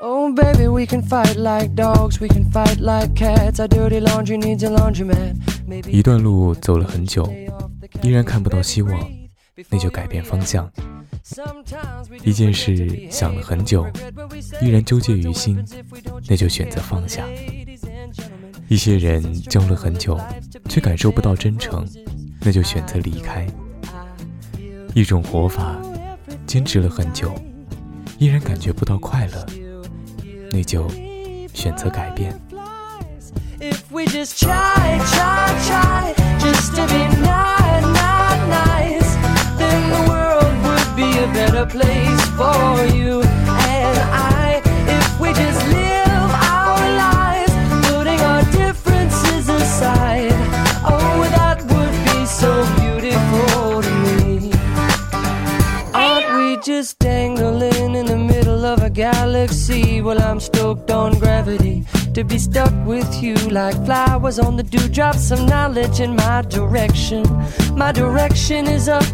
Oh, baby, we can fight like dogs, we can fight like cats. Our dirty laundry needs a laundromat. 一段路走了很久，依然看不到希望，那就改变方向。一件事想了很久，依然纠结于心，那就选择放下。一些人交了很久，却感受不到真诚，那就选择离开。一种活法，坚持了很久，依然感觉不到快乐。那就选择改变。If just dangling in the middle of a galaxy? Well, I'm stoked on gravity to be stuck with you like flowers on the dewdrops of knowledge in my direction. My direction is up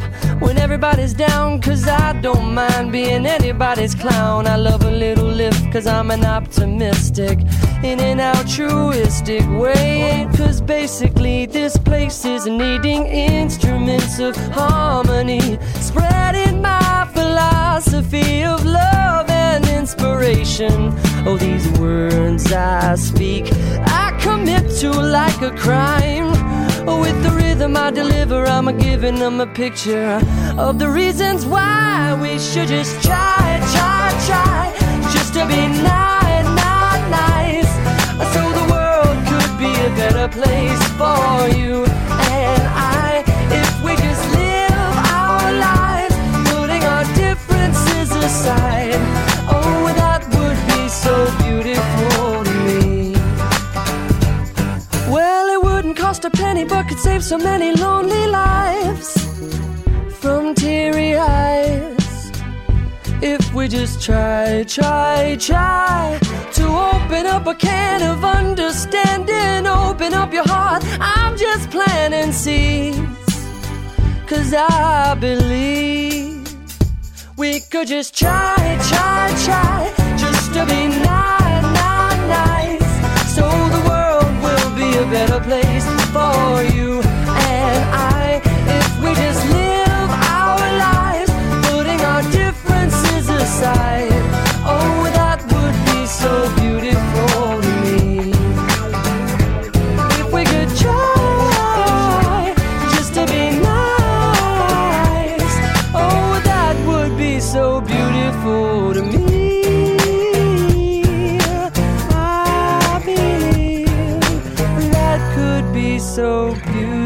when everybody's down, cause I don't mind being anybody's clown. I love a little lift, cause I'm an optimistic in an altruistic way. Cause basically, this place is needing instruments of harmony, spreading my philosophy of love and inspiration. Oh, these words I speak, I commit to like a crime. Oh, with the rhythm I deliver, I'm giving them a picture of the reasons why we should just try, try, try, just to be nice, nice, cost a penny, but could save so many lonely lives from teary eyes. If we just try, try, try to open up a can of understanding, open up your heart. I'm just planting seeds. Cause I believe we could just try, try, try just to be so beautiful.